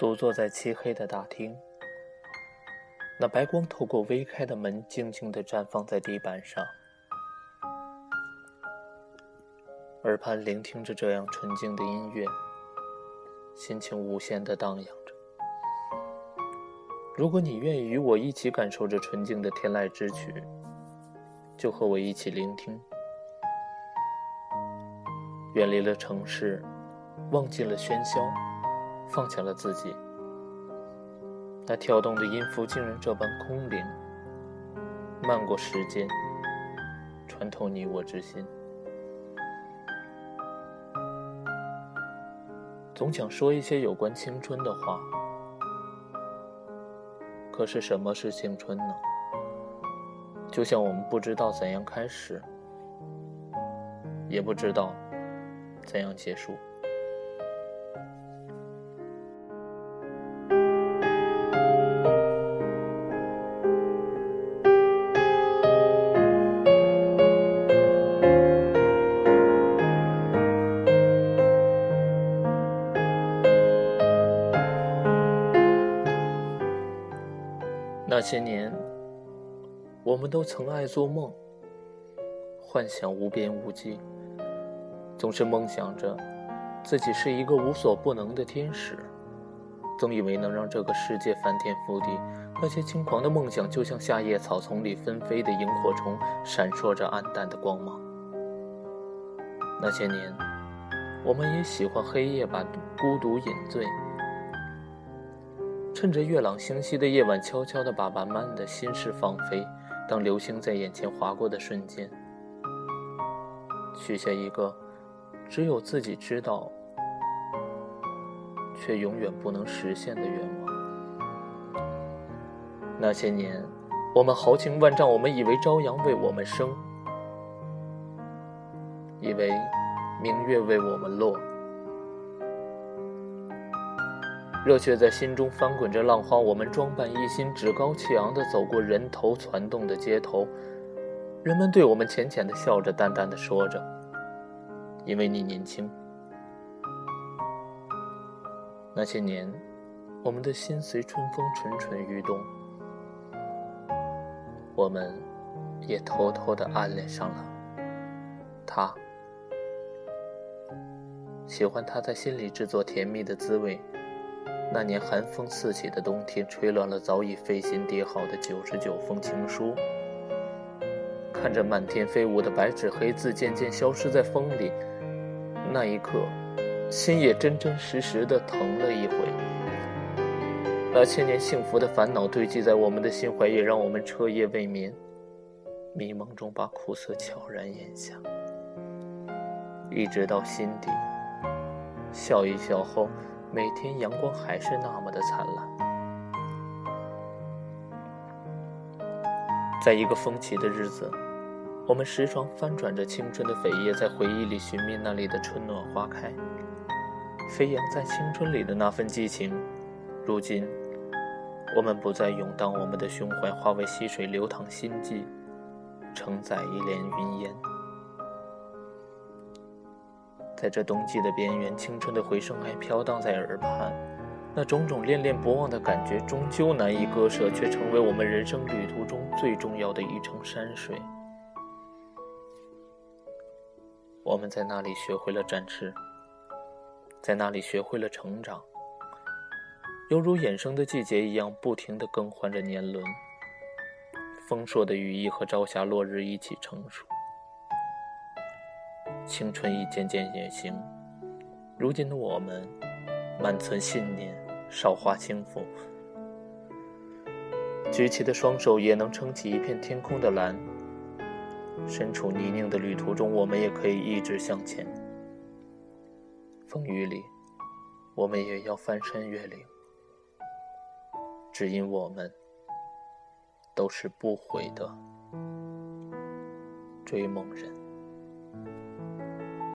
独坐在漆黑的大厅，那白光透过微开的门，静静地绽放在地板上，耳畔聆听着这样纯净的音乐，心情无限地荡漾着。如果你愿意与我一起感受这纯净的天籁之曲，就和我一起聆听。远离了城市，忘记了喧嚣。放下了自己，那跳动的音符竟然这般空灵，漫过时间，穿透你我之心。总想说一些有关青春的话，可是什么是青春呢？就像我们不知道怎样开始，也不知道怎样结束。那些年，我们都曾爱做梦，幻想无边无际，总是梦想着自己是一个无所不能的天使，总以为能让这个世界翻天覆地。那些轻狂的梦想，就像夏夜草丛里纷飞的萤火虫，闪烁着暗淡的光芒。那些年，我们也喜欢黑夜把孤独饮醉。趁着月朗星稀的夜晚，悄悄地把慢慢的心事放飞。当流星在眼前划过的瞬间，许下一个只有自己知道，却永远不能实现的愿望。那些年，我们豪情万丈，我们以为朝阳为我们升，以为明月为我们落。热血在心中翻滚着浪花，我们装扮一新，趾高气昂地走过人头攒动的街头，人们对我们浅浅地笑着，淡淡地说着：“因为你年轻。”那些年，我们的心随春风蠢蠢欲动，我们也偷偷地暗恋上了他，喜欢他在心里制作甜蜜的滋味。那年寒风四起的冬天，吹乱了早已费心叠好的九十九封情书。看着满天飞舞的白纸黑字渐渐消失在风里，那一刻，心也真真实实的疼了一回。那千年幸福的烦恼堆积在我们的心怀，也让我们彻夜未眠，迷蒙中把苦涩悄然咽下，一直到心底，笑一笑后。每天阳光还是那么的灿烂。在一个风起的日子，我们时常翻转着青春的扉页，在回忆里寻觅那里的春暖花开，飞扬在青春里的那份激情。如今，我们不再涌荡，我们的胸怀化为溪水流淌心迹，承载一帘云烟。在这冬季的边缘，青春的回声还飘荡在耳畔，那种种恋恋不忘的感觉，终究难以割舍，却成为我们人生旅途中最重要的一程山水。我们在那里学会了展翅，在那里学会了成长，犹如衍生的季节一样，不停地更换着年轮。丰硕的羽翼和朝霞落日一起成熟。青春已渐渐远行，如今的我们，满存信念，韶华轻浮，举起的双手也能撑起一片天空的蓝。身处泥泞的旅途中，我们也可以一直向前。风雨里，我们也要翻山越岭，只因我们都是不悔的追梦人。